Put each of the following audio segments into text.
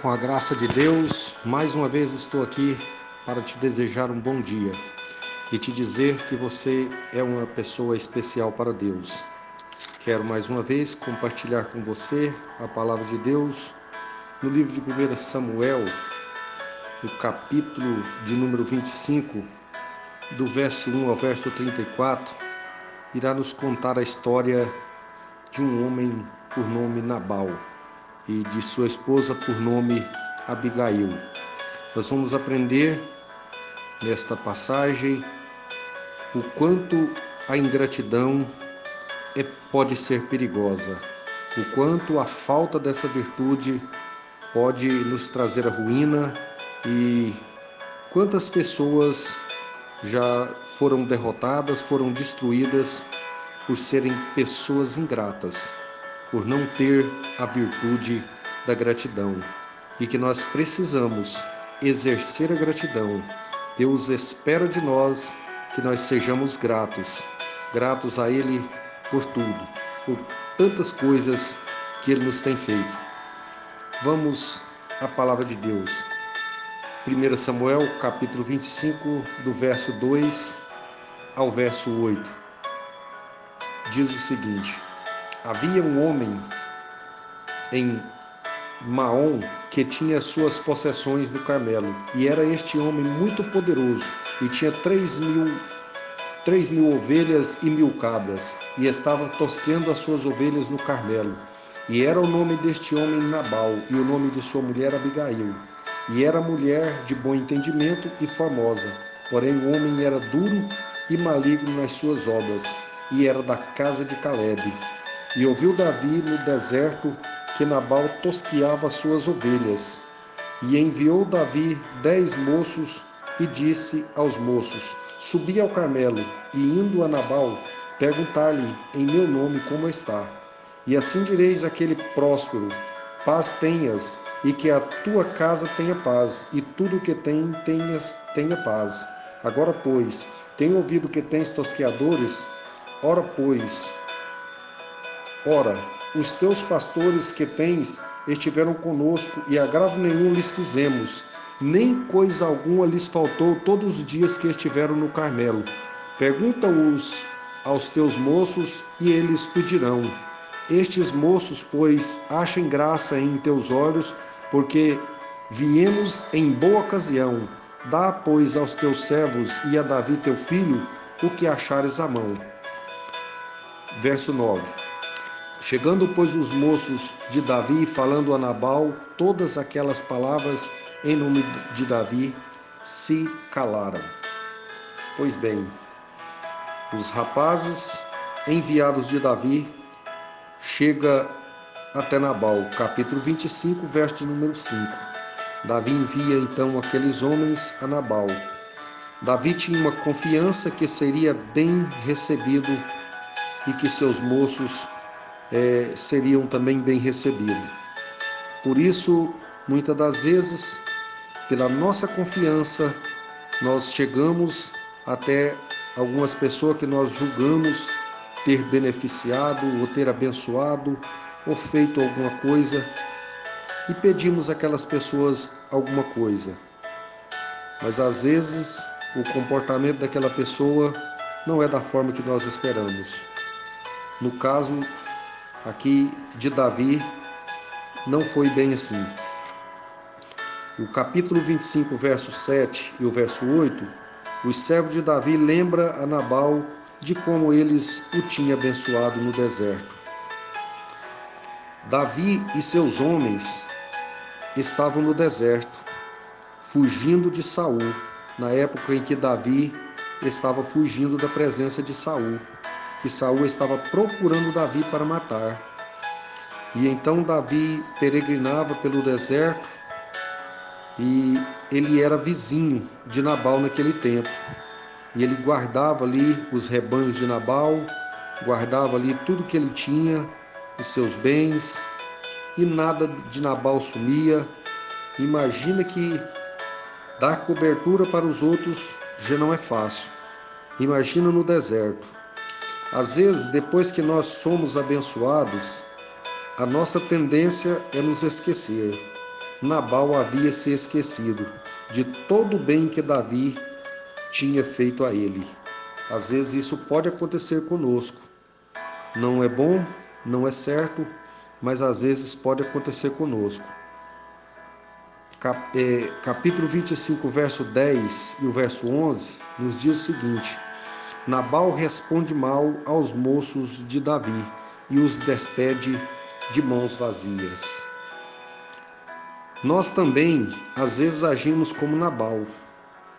Com a graça de Deus, mais uma vez estou aqui para te desejar um bom dia e te dizer que você é uma pessoa especial para Deus. Quero mais uma vez compartilhar com você a palavra de Deus no livro de 1 Samuel, no capítulo de número 25, do verso 1 ao verso 34, irá nos contar a história de um homem por nome Nabal e de sua esposa por nome Abigail. Nós vamos aprender nesta passagem o quanto a ingratidão é, pode ser perigosa, o quanto a falta dessa virtude pode nos trazer a ruína e quantas pessoas já foram derrotadas, foram destruídas por serem pessoas ingratas por não ter a virtude da gratidão e que nós precisamos exercer a gratidão. Deus espera de nós que nós sejamos gratos, gratos a Ele por tudo, por tantas coisas que Ele nos tem feito. Vamos à palavra de Deus. 1 Samuel, capítulo 25, do verso 2 ao verso 8. Diz o seguinte: Havia um homem em Maom que tinha suas possessões no Carmelo, e era este homem muito poderoso, e tinha três mil, três mil ovelhas e mil cabras, e estava tosqueando as suas ovelhas no Carmelo. E era o nome deste homem Nabal, e o nome de sua mulher Abigail. E era mulher de bom entendimento e famosa, porém o homem era duro e maligno nas suas obras, e era da casa de Caleb e ouviu Davi no deserto que Nabal tosquiava suas ovelhas. E enviou Davi dez moços e disse aos moços: Subi ao Carmelo, e indo a Nabal, perguntar-lhe em meu nome como está. E assim direis àquele próspero: Paz tenhas, e que a tua casa tenha paz, e tudo o que tem tenhas, tenha paz. Agora, pois, tenho ouvido que tens tosqueadores, ora, pois, Ora, os teus pastores que tens estiveram conosco e agravo nenhum lhes fizemos, nem coisa alguma lhes faltou todos os dias que estiveram no Carmelo. Pergunta-os aos teus moços e eles te dirão. Estes moços, pois, achem graça em teus olhos, porque viemos em boa ocasião. Dá, pois, aos teus servos e a Davi teu filho o que achares à mão. Verso 9. Chegando, pois, os moços de Davi, falando a Nabal todas aquelas palavras em nome de Davi, se calaram. Pois bem, os rapazes enviados de Davi chega até Nabal, capítulo 25, verso número 5. Davi envia então aqueles homens a Nabal. Davi tinha uma confiança que seria bem recebido e que seus moços é, seriam também bem recebidos. Por isso, muitas das vezes, pela nossa confiança, nós chegamos até algumas pessoas que nós julgamos ter beneficiado ou ter abençoado ou feito alguma coisa e pedimos àquelas pessoas alguma coisa. Mas às vezes o comportamento daquela pessoa não é da forma que nós esperamos. No caso aqui de Davi não foi bem assim. O capítulo 25, verso 7 e o verso 8, os servos de Davi lembra a Nabal de como eles o tinham abençoado no deserto. Davi e seus homens estavam no deserto, fugindo de Saul, na época em que Davi estava fugindo da presença de Saul que Saul estava procurando Davi para matar. E então Davi peregrinava pelo deserto e ele era vizinho de Nabal naquele tempo. E ele guardava ali os rebanhos de Nabal, guardava ali tudo que ele tinha, os seus bens, e nada de Nabal sumia. Imagina que dar cobertura para os outros já não é fácil. Imagina no deserto. Às vezes, depois que nós somos abençoados, a nossa tendência é nos esquecer. Nabal havia se esquecido de todo o bem que Davi tinha feito a ele. Às vezes isso pode acontecer conosco. Não é bom, não é certo, mas às vezes pode acontecer conosco. Cap, é, capítulo 25, verso 10 e o verso 11 nos diz o seguinte: Nabal responde mal aos moços de Davi e os despede de mãos vazias. Nós também, às vezes, agimos como Nabal.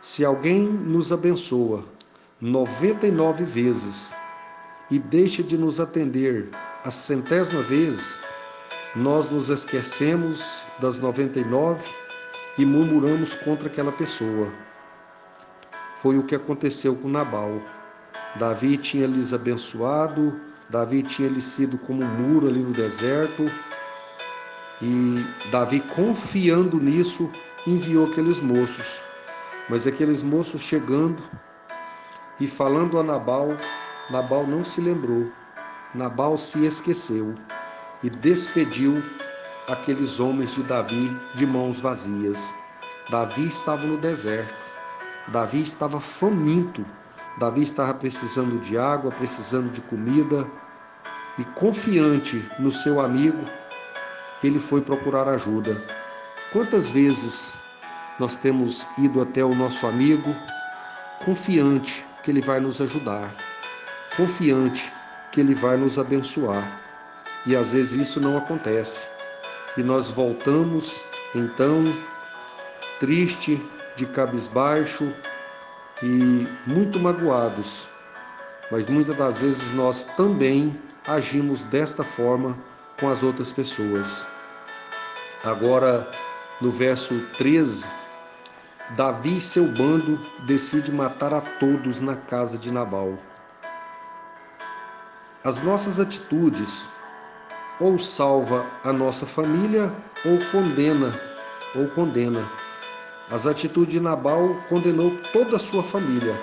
Se alguém nos abençoa 99 vezes e deixa de nos atender a centésima vez, nós nos esquecemos das 99 e murmuramos contra aquela pessoa. Foi o que aconteceu com Nabal. Davi tinha lhes abençoado, Davi tinha lhe sido como um muro ali no deserto, e Davi, confiando nisso, enviou aqueles moços. Mas aqueles moços chegando e falando a Nabal, Nabal não se lembrou. Nabal se esqueceu e despediu aqueles homens de Davi de mãos vazias. Davi estava no deserto. Davi estava faminto. Davi estava precisando de água, precisando de comida e confiante no seu amigo, ele foi procurar ajuda. Quantas vezes nós temos ido até o nosso amigo confiante que ele vai nos ajudar, confiante que ele vai nos abençoar. E às vezes isso não acontece. E nós voltamos então triste, de cabisbaixo e muito magoados. Mas muitas das vezes nós também agimos desta forma com as outras pessoas. Agora, no verso 13, Davi e seu bando decide matar a todos na casa de Nabal. As nossas atitudes ou salva a nossa família ou condena ou condena. As atitudes de Nabal condenou toda a sua família.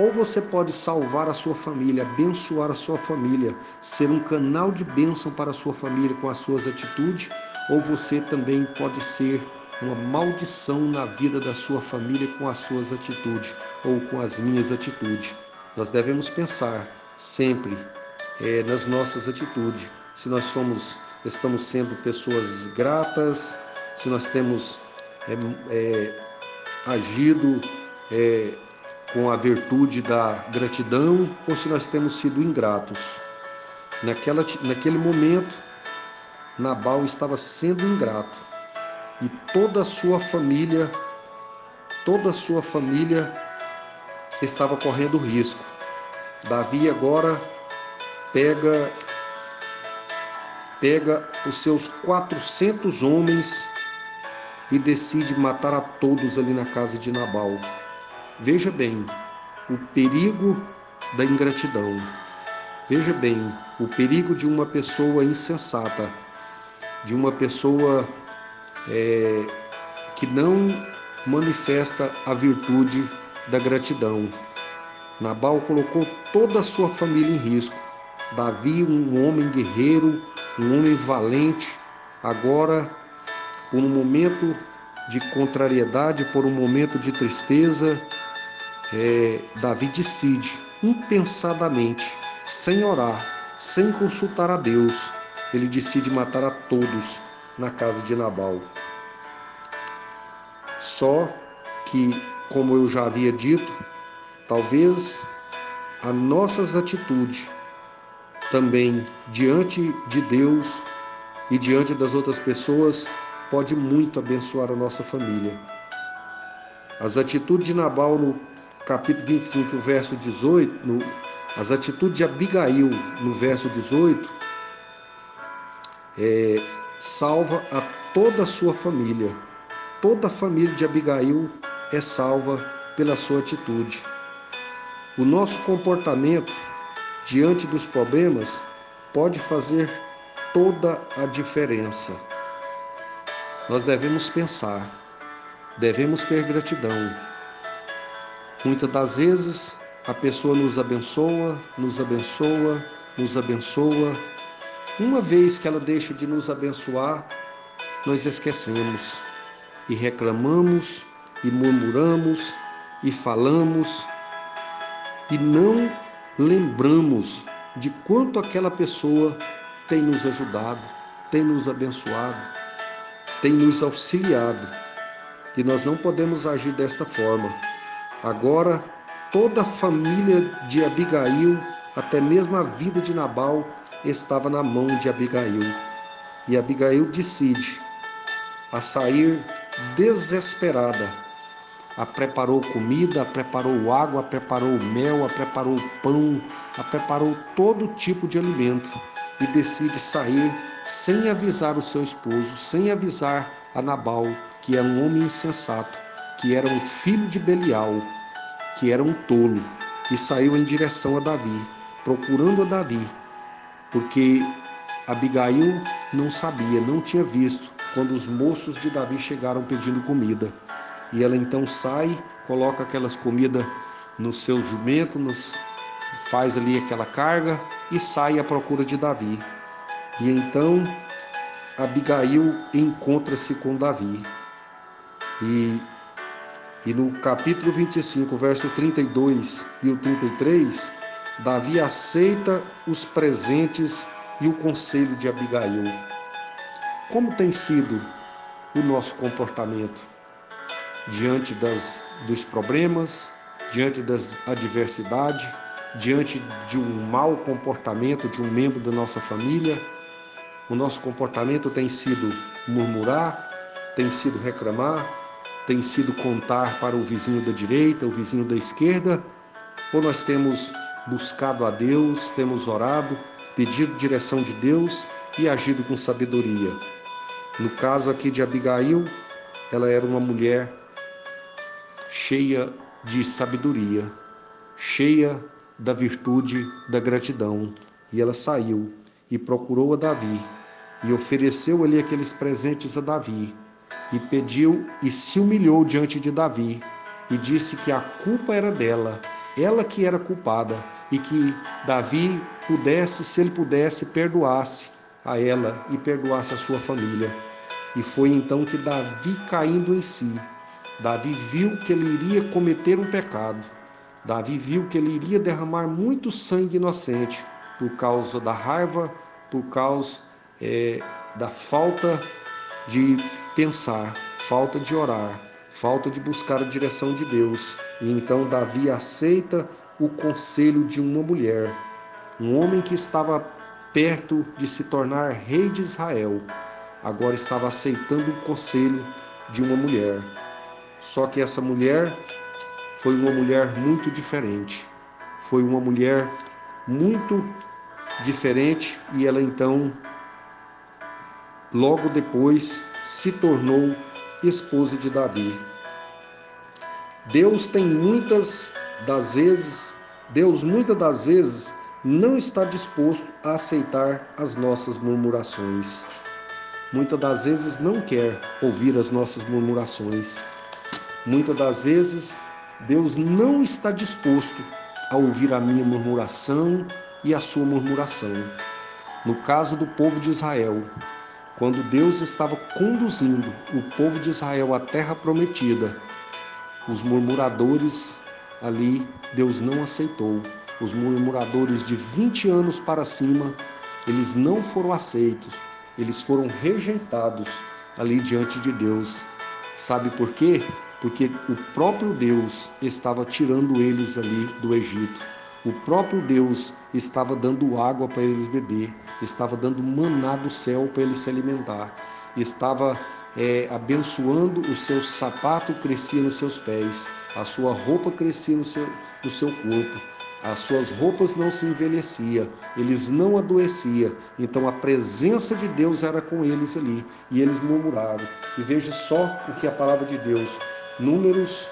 Ou você pode salvar a sua família, abençoar a sua família, ser um canal de bênção para a sua família com as suas atitudes, ou você também pode ser uma maldição na vida da sua família com as suas atitudes ou com as minhas atitudes. Nós devemos pensar sempre é, nas nossas atitudes. Se nós somos, estamos sendo pessoas gratas, se nós temos é, é, agido é, com a virtude da gratidão ou se nós temos sido ingratos. Naquela, naquele momento, Nabal estava sendo ingrato e toda a sua família, toda a sua família estava correndo risco. Davi agora pega pega os seus 400 homens e decide matar a todos ali na casa de Nabal. Veja bem o perigo da ingratidão. Veja bem o perigo de uma pessoa insensata, de uma pessoa é, que não manifesta a virtude da gratidão. Nabal colocou toda a sua família em risco. Davi, um homem guerreiro, um homem valente, agora, por um momento de contrariedade, por um momento de tristeza, é, Davi decide impensadamente, sem orar, sem consultar a Deus, ele decide matar a todos na casa de Nabal. Só que, como eu já havia dito, talvez as nossas atitudes também diante de Deus e diante das outras pessoas pode muito abençoar a nossa família. As atitudes de Nabal no capítulo 25, verso 18, no, as atitudes de Abigail, no verso 18, é, salva a toda a sua família. Toda a família de Abigail é salva pela sua atitude. O nosso comportamento diante dos problemas pode fazer toda a diferença. Nós devemos pensar, devemos ter gratidão Muitas das vezes a pessoa nos abençoa, nos abençoa, nos abençoa. Uma vez que ela deixa de nos abençoar, nós esquecemos e reclamamos e murmuramos e falamos e não lembramos de quanto aquela pessoa tem nos ajudado, tem nos abençoado, tem nos auxiliado. E nós não podemos agir desta forma. Agora, toda a família de Abigail, até mesmo a vida de Nabal, estava na mão de Abigail. E Abigail decide a sair desesperada. A preparou comida, a preparou água, a preparou mel, a preparou pão, a preparou todo tipo de alimento e decide sair sem avisar o seu esposo, sem avisar a Nabal, que era um homem insensato, que era um filho de Belial, que era um tolo, e saiu em direção a Davi, procurando a Davi, porque Abigail não sabia, não tinha visto quando os moços de Davi chegaram pedindo comida. E ela então sai, coloca aquelas comidas nos seus jumentos, nos, faz ali aquela carga e sai à procura de Davi. E então Abigail encontra-se com Davi. E, e no capítulo 25, verso 32 e o 33, Davi aceita os presentes e o conselho de Abigail. Como tem sido o nosso comportamento diante das, dos problemas, diante das adversidades, diante de um mau comportamento de um membro da nossa família? O nosso comportamento tem sido murmurar, tem sido reclamar, tem sido contar para o vizinho da direita, o vizinho da esquerda, ou nós temos buscado a Deus, temos orado, pedido direção de Deus e agido com sabedoria. No caso aqui de Abigail, ela era uma mulher cheia de sabedoria, cheia da virtude da gratidão, e ela saiu e procurou a Davi e ofereceu ali aqueles presentes a Davi e pediu e se humilhou diante de Davi e disse que a culpa era dela, ela que era culpada e que Davi pudesse, se ele pudesse, perdoasse a ela e perdoasse a sua família. E foi então que Davi, caindo em si, Davi viu que ele iria cometer um pecado. Davi viu que ele iria derramar muito sangue inocente por causa da raiva, por causa é, da falta de pensar, falta de orar, falta de buscar a direção de Deus. E então Davi aceita o conselho de uma mulher, um homem que estava perto de se tornar rei de Israel, agora estava aceitando o conselho de uma mulher. Só que essa mulher foi uma mulher muito diferente. Foi uma mulher muito diferente e ela então logo depois se tornou esposa de Davi. Deus tem muitas das vezes, Deus muitas das vezes não está disposto a aceitar as nossas murmurações. Muitas das vezes não quer ouvir as nossas murmurações. Muitas das vezes Deus não está disposto a ouvir a minha murmuração e a sua murmuração. No caso do povo de Israel, quando Deus estava conduzindo o povo de Israel à terra prometida, os murmuradores ali Deus não aceitou. Os murmuradores de 20 anos para cima, eles não foram aceitos, eles foram rejeitados ali diante de Deus. Sabe por quê? Porque o próprio Deus estava tirando eles ali do Egito. O próprio Deus estava dando água para eles beber, estava dando maná do céu para eles se alimentar, estava é, abençoando o seu sapato crescia nos seus pés, a sua roupa crescia no seu, no seu corpo, as suas roupas não se envelhecia, eles não adoecia. Então a presença de Deus era com eles ali e eles murmuraram. E veja só o que a palavra de Deus, Números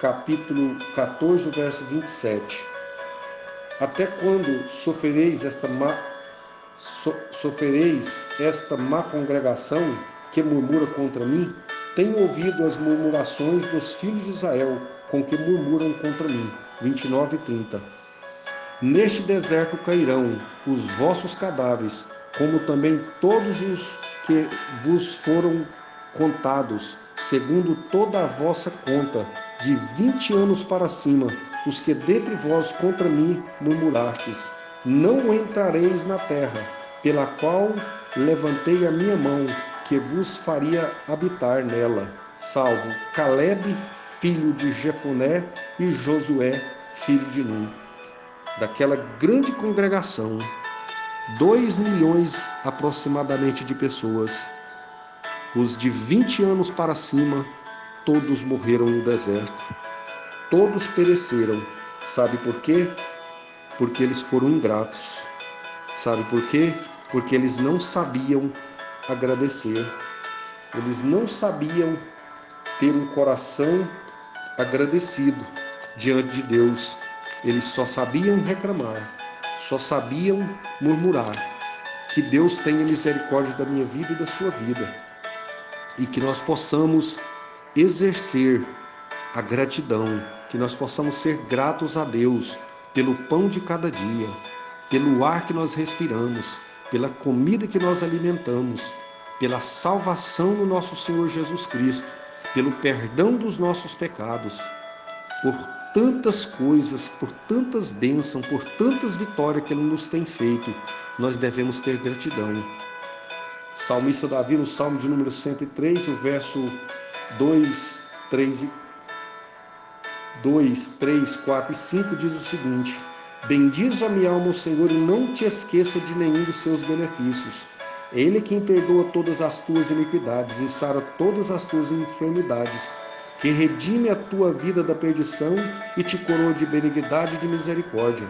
capítulo 14, verso 27. Até quando sofrereis esta má, so, esta má congregação que murmura contra mim? Tenho ouvido as murmurações dos filhos de Israel com que murmuram contra mim. 29 e 30. Neste deserto cairão os vossos cadáveres, como também todos os que vos foram contados, segundo toda a vossa conta, de vinte anos para cima, os que dentre vós contra mim murmurastes. Não entrareis na terra, pela qual levantei a minha mão, que vos faria habitar nela, salvo Caleb, filho de Jefoné, e Josué, filho de Nun. Daquela grande congregação, dois milhões aproximadamente de pessoas, os de 20 anos para cima, todos morreram no deserto. Todos pereceram. Sabe por quê? Porque eles foram ingratos. Sabe por quê? Porque eles não sabiam agradecer. Eles não sabiam ter um coração agradecido diante de Deus. Eles só sabiam reclamar, só sabiam murmurar. Que Deus tenha misericórdia da minha vida e da sua vida. E que nós possamos exercer a gratidão, que nós possamos ser gratos a Deus pelo pão de cada dia, pelo ar que nós respiramos, pela comida que nós alimentamos, pela salvação do nosso Senhor Jesus Cristo, pelo perdão dos nossos pecados, por tantas coisas, por tantas bênçãos, por tantas vitórias que Ele nos tem feito, nós devemos ter gratidão. Salmista Davi, no Salmo de número 103, o verso 2, 3, 2, 3, 4 e 5 diz o seguinte: Bendiz a minha alma o Senhor e não te esqueça de nenhum dos seus benefícios. É Ele quem perdoa todas as tuas iniquidades e sara todas as tuas enfermidades, que redime a tua vida da perdição e te coroa de benignidade e de misericórdia,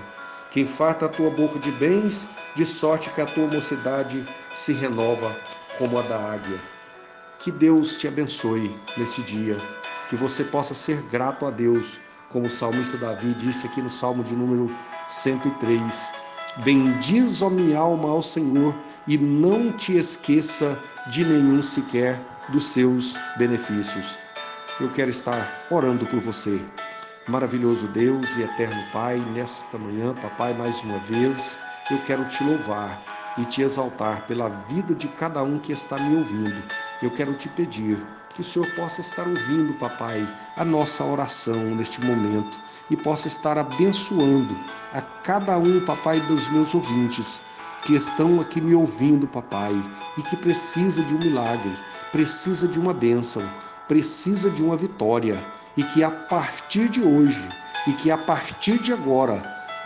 quem farta a tua boca de bens, de sorte que a tua mocidade se renova como a da águia. Que Deus te abençoe neste dia, que você possa ser grato a Deus, como o salmista Davi disse aqui no Salmo de número 103. Bendiz, ó minha alma, ao Senhor, e não te esqueça de nenhum sequer dos seus benefícios. Eu quero estar orando por você. Maravilhoso Deus e eterno Pai, nesta manhã, papai, mais uma vez, eu quero te louvar e te exaltar pela vida de cada um que está me ouvindo. Eu quero te pedir que o Senhor possa estar ouvindo, papai, a nossa oração neste momento e possa estar abençoando a cada um, papai, dos meus ouvintes que estão aqui me ouvindo, papai, e que precisa de um milagre, precisa de uma bênção, precisa de uma vitória e que a partir de hoje e que a partir de agora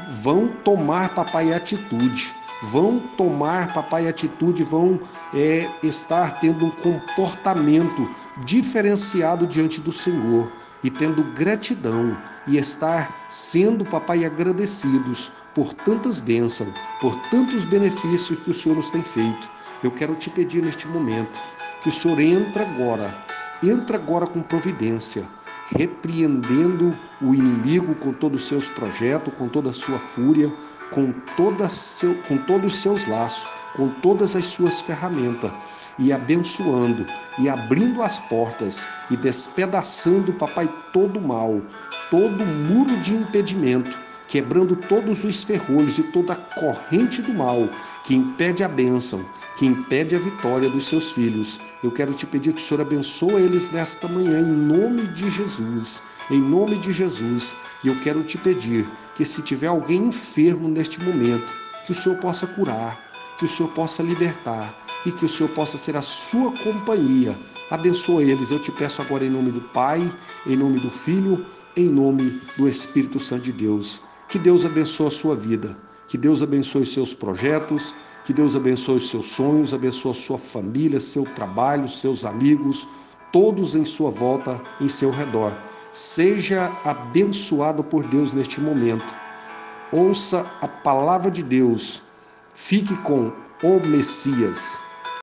vão tomar, papai, atitude vão tomar, papai, atitude, vão é, estar tendo um comportamento diferenciado diante do Senhor e tendo gratidão e estar sendo, papai, agradecidos por tantas bênçãos, por tantos benefícios que o Senhor nos tem feito. Eu quero te pedir neste momento que o Senhor entre agora, entra agora com providência, repreendendo o inimigo com todos os seus projetos, com toda a sua fúria, com, toda seu, com todos os seus laços, com todas as suas ferramentas, e abençoando, e abrindo as portas, e despedaçando, papai, todo o mal, todo muro de impedimento, quebrando todos os ferrolhos e toda a corrente do mal que impede a bênção, que impede a vitória dos seus filhos. Eu quero te pedir que o Senhor abençoe eles nesta manhã, em nome de Jesus. Em nome de Jesus. E eu quero te pedir que, se tiver alguém enfermo neste momento, que o Senhor possa curar, que o Senhor possa libertar e que o Senhor possa ser a sua companhia. Abençoa eles. Eu te peço agora em nome do Pai, em nome do Filho, em nome do Espírito Santo de Deus. Que Deus abençoe a sua vida. Que Deus abençoe os seus projetos, que Deus abençoe os seus sonhos, abençoe a sua família, seu trabalho, seus amigos, todos em sua volta, em seu redor. Seja abençoado por Deus neste momento. Ouça a palavra de Deus. Fique com o Messias.